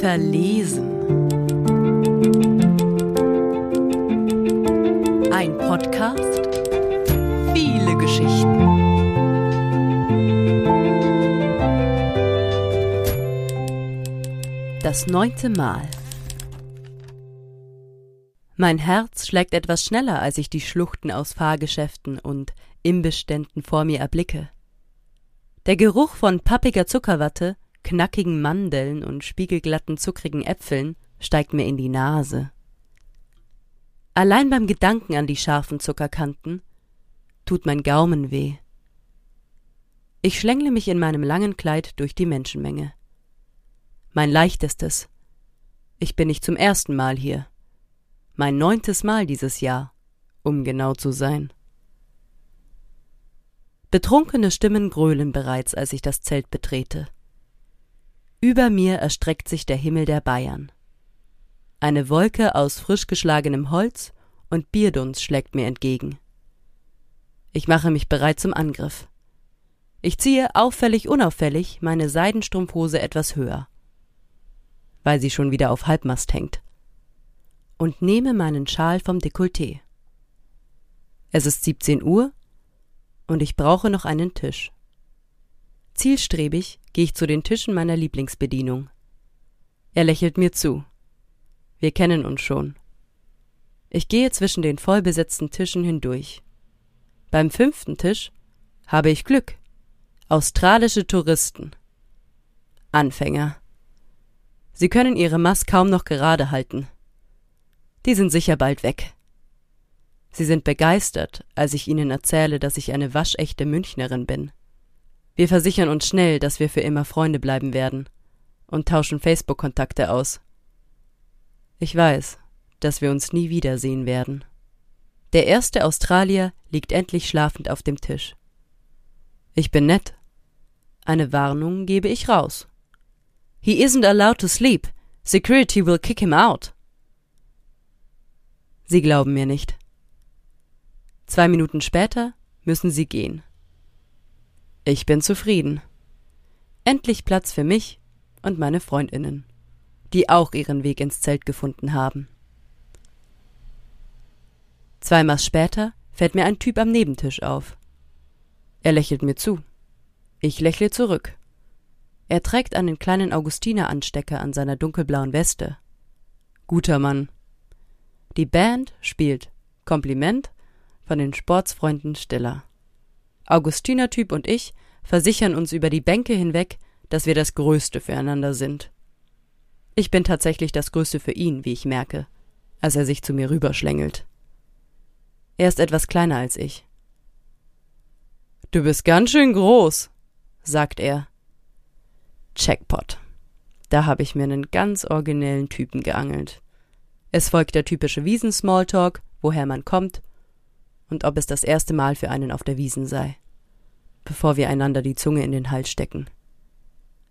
Verlesen. Ein Podcast. Viele Geschichten. Das neunte Mal. Mein Herz schlägt etwas schneller, als ich die Schluchten aus Fahrgeschäften und Imbissständen vor mir erblicke. Der Geruch von pappiger Zuckerwatte knackigen Mandeln und spiegelglatten zuckrigen Äpfeln steigt mir in die Nase. Allein beim Gedanken an die scharfen Zuckerkanten tut mein Gaumen weh. Ich schlängle mich in meinem langen Kleid durch die Menschenmenge. Mein leichtestes. Ich bin nicht zum ersten Mal hier. Mein neuntes Mal dieses Jahr, um genau zu sein. Betrunkene Stimmen gröhlen bereits, als ich das Zelt betrete. Über mir erstreckt sich der Himmel der Bayern. Eine Wolke aus frisch geschlagenem Holz und Bierdunst schlägt mir entgegen. Ich mache mich bereit zum Angriff. Ich ziehe auffällig unauffällig meine Seidenstrumpfhose etwas höher, weil sie schon wieder auf Halbmast hängt, und nehme meinen Schal vom Dekolleté. Es ist 17 Uhr und ich brauche noch einen Tisch. Zielstrebig gehe ich zu den Tischen meiner Lieblingsbedienung. Er lächelt mir zu. Wir kennen uns schon. Ich gehe zwischen den vollbesetzten Tischen hindurch. Beim fünften Tisch habe ich Glück. Australische Touristen. Anfänger. Sie können ihre Mast kaum noch gerade halten. Die sind sicher bald weg. Sie sind begeistert, als ich ihnen erzähle, dass ich eine waschechte Münchnerin bin. Wir versichern uns schnell, dass wir für immer Freunde bleiben werden und tauschen Facebook-Kontakte aus. Ich weiß, dass wir uns nie wiedersehen werden. Der erste Australier liegt endlich schlafend auf dem Tisch. Ich bin nett. Eine Warnung gebe ich raus. He isn't allowed to sleep. Security will kick him out. Sie glauben mir nicht. Zwei Minuten später müssen sie gehen. Ich bin zufrieden. Endlich Platz für mich und meine Freundinnen, die auch ihren Weg ins Zelt gefunden haben. Zweimal später fällt mir ein Typ am Nebentisch auf. Er lächelt mir zu. Ich lächle zurück. Er trägt einen kleinen Augustiner-Anstecker an seiner dunkelblauen Weste. Guter Mann. Die Band spielt Kompliment von den Sportsfreunden Stiller. Augustinertyp und ich versichern uns über die Bänke hinweg, dass wir das Größte füreinander sind. Ich bin tatsächlich das Größte für ihn, wie ich merke, als er sich zu mir rüberschlängelt. Er ist etwas kleiner als ich. Du bist ganz schön groß, sagt er. Checkpot. Da habe ich mir einen ganz originellen Typen geangelt. Es folgt der typische Wiesen-Smalltalk, woher man kommt und ob es das erste Mal für einen auf der Wiesen sei, bevor wir einander die Zunge in den Hals stecken.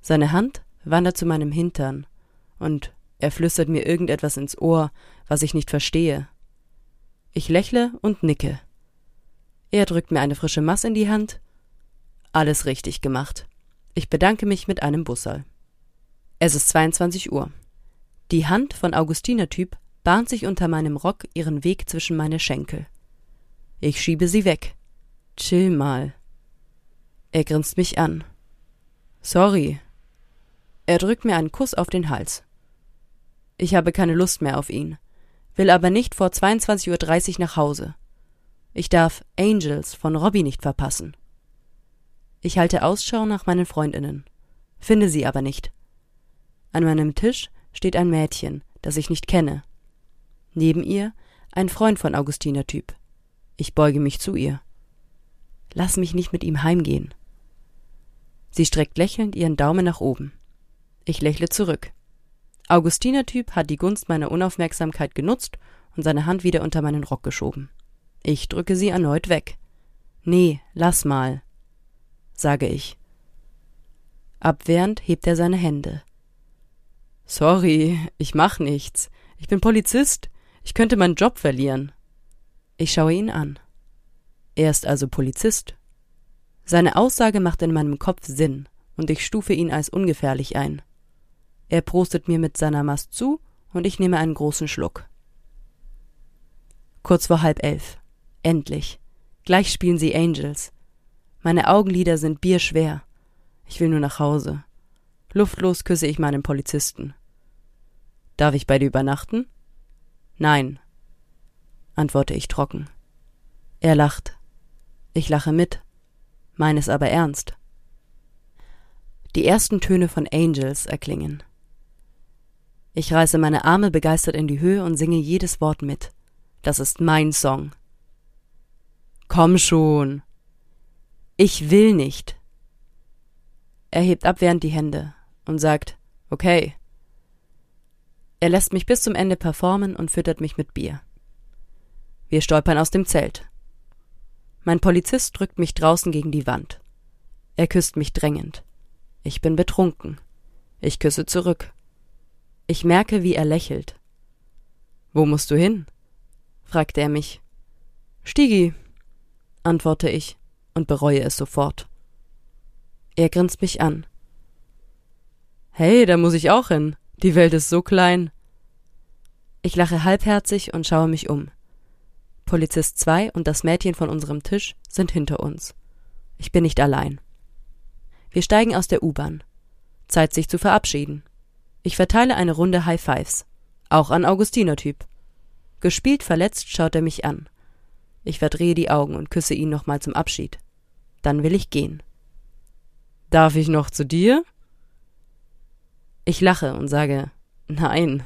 Seine Hand wandert zu meinem Hintern, und er flüstert mir irgendetwas ins Ohr, was ich nicht verstehe. Ich lächle und nicke. Er drückt mir eine frische Mass in die Hand. Alles richtig gemacht. Ich bedanke mich mit einem Bussal. Es ist 22 Uhr. Die Hand von Augustinertyp bahnt sich unter meinem Rock ihren Weg zwischen meine Schenkel. Ich schiebe sie weg. Chill mal. Er grinst mich an. Sorry. Er drückt mir einen Kuss auf den Hals. Ich habe keine Lust mehr auf ihn, will aber nicht vor 22.30 Uhr nach Hause. Ich darf Angels von Robbie nicht verpassen. Ich halte Ausschau nach meinen Freundinnen, finde sie aber nicht. An meinem Tisch steht ein Mädchen, das ich nicht kenne. Neben ihr ein Freund von Augustiner Typ. Ich beuge mich zu ihr. Lass mich nicht mit ihm heimgehen. Sie streckt lächelnd ihren Daumen nach oben. Ich lächle zurück. Augustiner Typ hat die Gunst meiner Unaufmerksamkeit genutzt und seine Hand wieder unter meinen Rock geschoben. Ich drücke sie erneut weg. Nee, lass mal, sage ich. Abwehrend hebt er seine Hände. Sorry, ich mach nichts. Ich bin Polizist. Ich könnte meinen Job verlieren. Ich schaue ihn an. Er ist also Polizist. Seine Aussage macht in meinem Kopf Sinn, und ich stufe ihn als ungefährlich ein. Er prostet mir mit seiner Mast zu, und ich nehme einen großen Schluck. Kurz vor halb elf. Endlich. Gleich spielen sie Angels. Meine Augenlider sind bierschwer. Ich will nur nach Hause. Luftlos küsse ich meinen Polizisten. Darf ich bei dir übernachten? Nein, antworte ich trocken. Er lacht. Ich lache mit, meine es aber ernst. Die ersten Töne von Angels erklingen. Ich reiße meine Arme begeistert in die Höhe und singe jedes Wort mit. Das ist mein Song. Komm schon. Ich will nicht. Er hebt abwehrend die Hände und sagt, okay. Er lässt mich bis zum Ende performen und füttert mich mit Bier. Wir stolpern aus dem Zelt. Mein Polizist drückt mich draußen gegen die Wand. Er küsst mich drängend. Ich bin betrunken. Ich küsse zurück. Ich merke, wie er lächelt. Wo musst du hin? fragte er mich. Stigi, antworte ich und bereue es sofort. Er grinst mich an. Hey, da muss ich auch hin. Die Welt ist so klein. Ich lache halbherzig und schaue mich um. Polizist 2 und das Mädchen von unserem Tisch sind hinter uns. Ich bin nicht allein. Wir steigen aus der U-Bahn. Zeit, sich zu verabschieden. Ich verteile eine Runde High Fives. Auch an Augustinertyp. Gespielt verletzt schaut er mich an. Ich verdrehe die Augen und küsse ihn nochmal zum Abschied. Dann will ich gehen. Darf ich noch zu dir? Ich lache und sage Nein.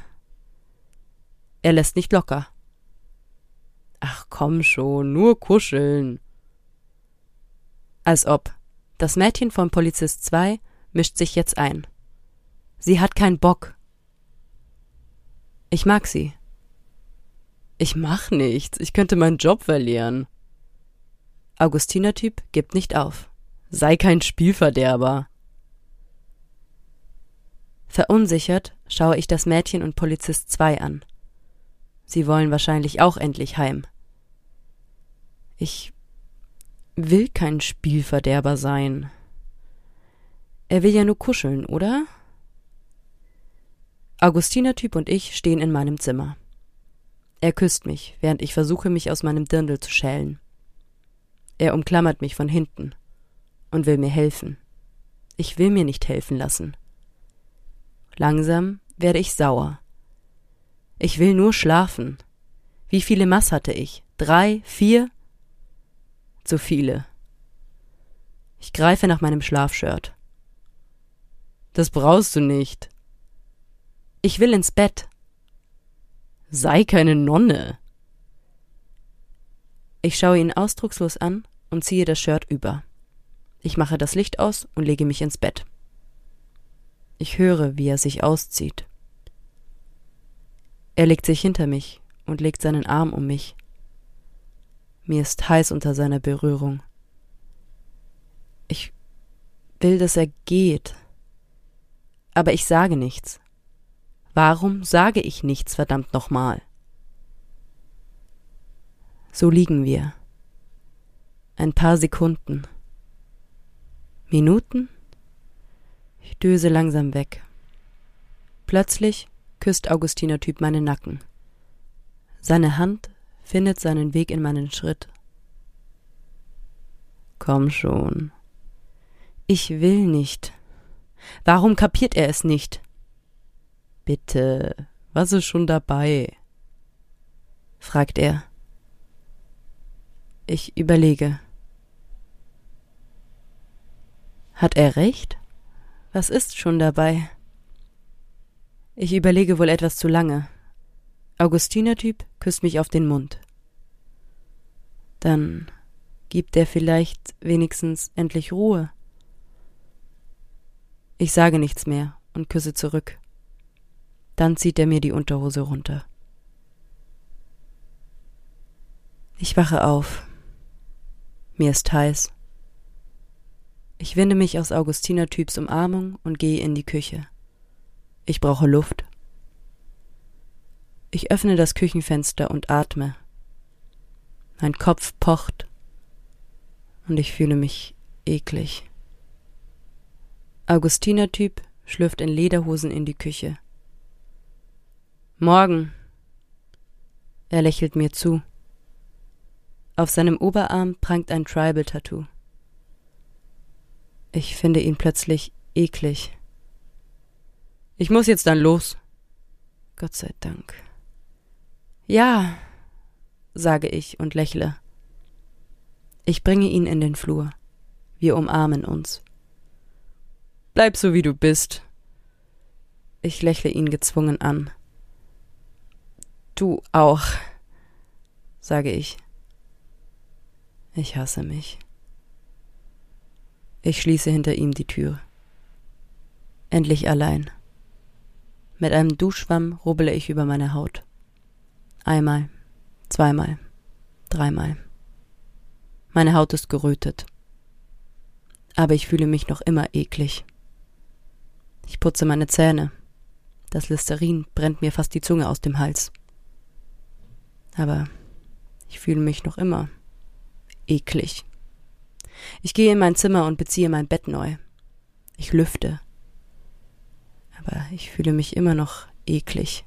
Er lässt nicht locker. Ach komm schon, nur kuscheln. Als ob. Das Mädchen von Polizist 2 mischt sich jetzt ein. Sie hat keinen Bock. Ich mag sie. Ich mach nichts, ich könnte meinen Job verlieren. Augustinertyp gibt nicht auf. Sei kein Spielverderber. Verunsichert schaue ich das Mädchen und Polizist 2 an. Sie wollen wahrscheinlich auch endlich heim. Ich will kein Spielverderber sein. Er will ja nur kuscheln, oder? Augustinertyp und ich stehen in meinem Zimmer. Er küsst mich, während ich versuche, mich aus meinem Dirndl zu schälen. Er umklammert mich von hinten und will mir helfen. Ich will mir nicht helfen lassen. Langsam werde ich sauer. Ich will nur schlafen. Wie viele Mass hatte ich? Drei? Vier? Zu viele. Ich greife nach meinem Schlafshirt. Das brauchst du nicht. Ich will ins Bett. Sei keine Nonne. Ich schaue ihn ausdruckslos an und ziehe das Shirt über. Ich mache das Licht aus und lege mich ins Bett. Ich höre, wie er sich auszieht. Er legt sich hinter mich und legt seinen Arm um mich. Mir ist heiß unter seiner Berührung. Ich will, dass er geht. Aber ich sage nichts. Warum sage ich nichts, verdammt nochmal? So liegen wir. Ein paar Sekunden. Minuten? Ich döse langsam weg. Plötzlich küsst Augustiner Typ meinen Nacken. Seine Hand findet seinen Weg in meinen Schritt. Komm schon. Ich will nicht. Warum kapiert er es nicht? Bitte, was ist schon dabei? fragt er. Ich überlege. Hat er recht? Was ist schon dabei? Ich überlege wohl etwas zu lange. Augustinertyp küsst mich auf den Mund. Dann gibt er vielleicht wenigstens endlich Ruhe. Ich sage nichts mehr und küsse zurück. Dann zieht er mir die Unterhose runter. Ich wache auf. Mir ist heiß. Ich winde mich aus Augustinertyps Umarmung und gehe in die Küche. Ich brauche Luft. Ich öffne das Küchenfenster und atme. Mein Kopf pocht und ich fühle mich eklig. Augustiner-Typ schlürft in Lederhosen in die Küche. Morgen. Er lächelt mir zu. Auf seinem Oberarm prangt ein Tribal-Tattoo. Ich finde ihn plötzlich eklig. Ich muss jetzt dann los. Gott sei Dank. Ja, sage ich und lächle. Ich bringe ihn in den Flur. Wir umarmen uns. Bleib so wie du bist. Ich lächle ihn gezwungen an. Du auch, sage ich. Ich hasse mich. Ich schließe hinter ihm die Tür. Endlich allein. Mit einem Duschschwamm rubbele ich über meine Haut. Einmal, zweimal, dreimal. Meine Haut ist gerötet. Aber ich fühle mich noch immer eklig. Ich putze meine Zähne. Das Listerin brennt mir fast die Zunge aus dem Hals. Aber ich fühle mich noch immer eklig. Ich gehe in mein Zimmer und beziehe mein Bett neu. Ich lüfte. Aber ich fühle mich immer noch eklig.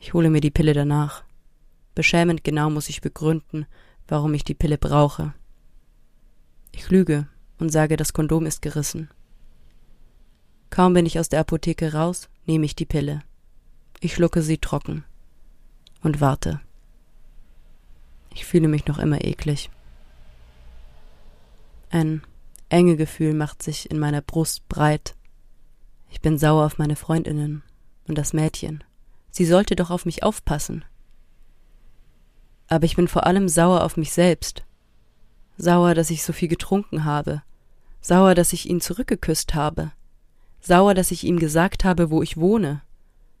Ich hole mir die Pille danach. Beschämend genau muss ich begründen, warum ich die Pille brauche. Ich lüge und sage, das Kondom ist gerissen. Kaum bin ich aus der Apotheke raus, nehme ich die Pille. Ich schlucke sie trocken und warte. Ich fühle mich noch immer eklig. Ein enge Gefühl macht sich in meiner Brust breit. Ich bin sauer auf meine Freundinnen und das Mädchen. Sie sollte doch auf mich aufpassen. Aber ich bin vor allem sauer auf mich selbst. Sauer, dass ich so viel getrunken habe. Sauer, dass ich ihn zurückgeküsst habe. Sauer, dass ich ihm gesagt habe, wo ich wohne.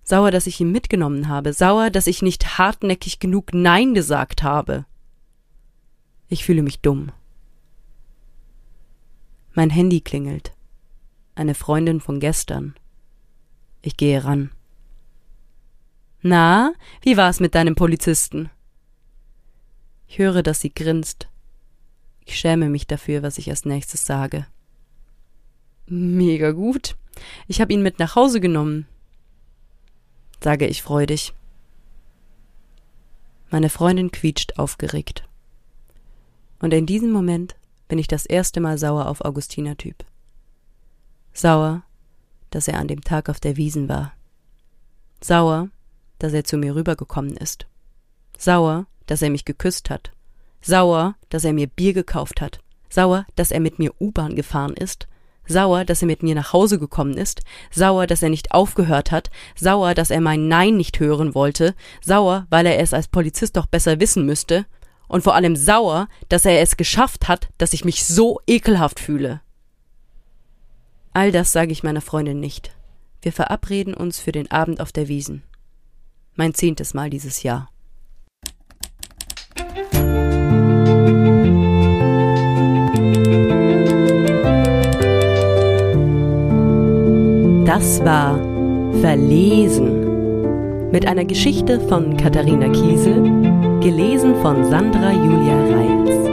Sauer, dass ich ihn mitgenommen habe. Sauer, dass ich nicht hartnäckig genug Nein gesagt habe. Ich fühle mich dumm. Mein Handy klingelt. Eine Freundin von gestern. Ich gehe ran. Na, wie war's mit deinem Polizisten? Ich höre, dass sie grinst. Ich schäme mich dafür, was ich als nächstes sage. Mega gut. Ich habe ihn mit nach Hause genommen, sage ich freudig. Meine Freundin quietscht aufgeregt. Und in diesem Moment bin ich das erste Mal sauer auf Augustiner Typ. Sauer, dass er an dem Tag auf der Wiesen war. Sauer, dass er zu mir rübergekommen ist. Sauer, dass er mich geküsst hat. Sauer, dass er mir Bier gekauft hat. Sauer, dass er mit mir U-Bahn gefahren ist sauer, dass er mit mir nach Hause gekommen ist, sauer, dass er nicht aufgehört hat, sauer, dass er mein Nein nicht hören wollte, sauer, weil er es als Polizist doch besser wissen müsste, und vor allem sauer, dass er es geschafft hat, dass ich mich so ekelhaft fühle. All das sage ich meiner Freundin nicht. Wir verabreden uns für den Abend auf der Wiesen. Mein zehntes Mal dieses Jahr. Das war Verlesen mit einer Geschichte von Katharina Kiesel, gelesen von Sandra Julia Reils.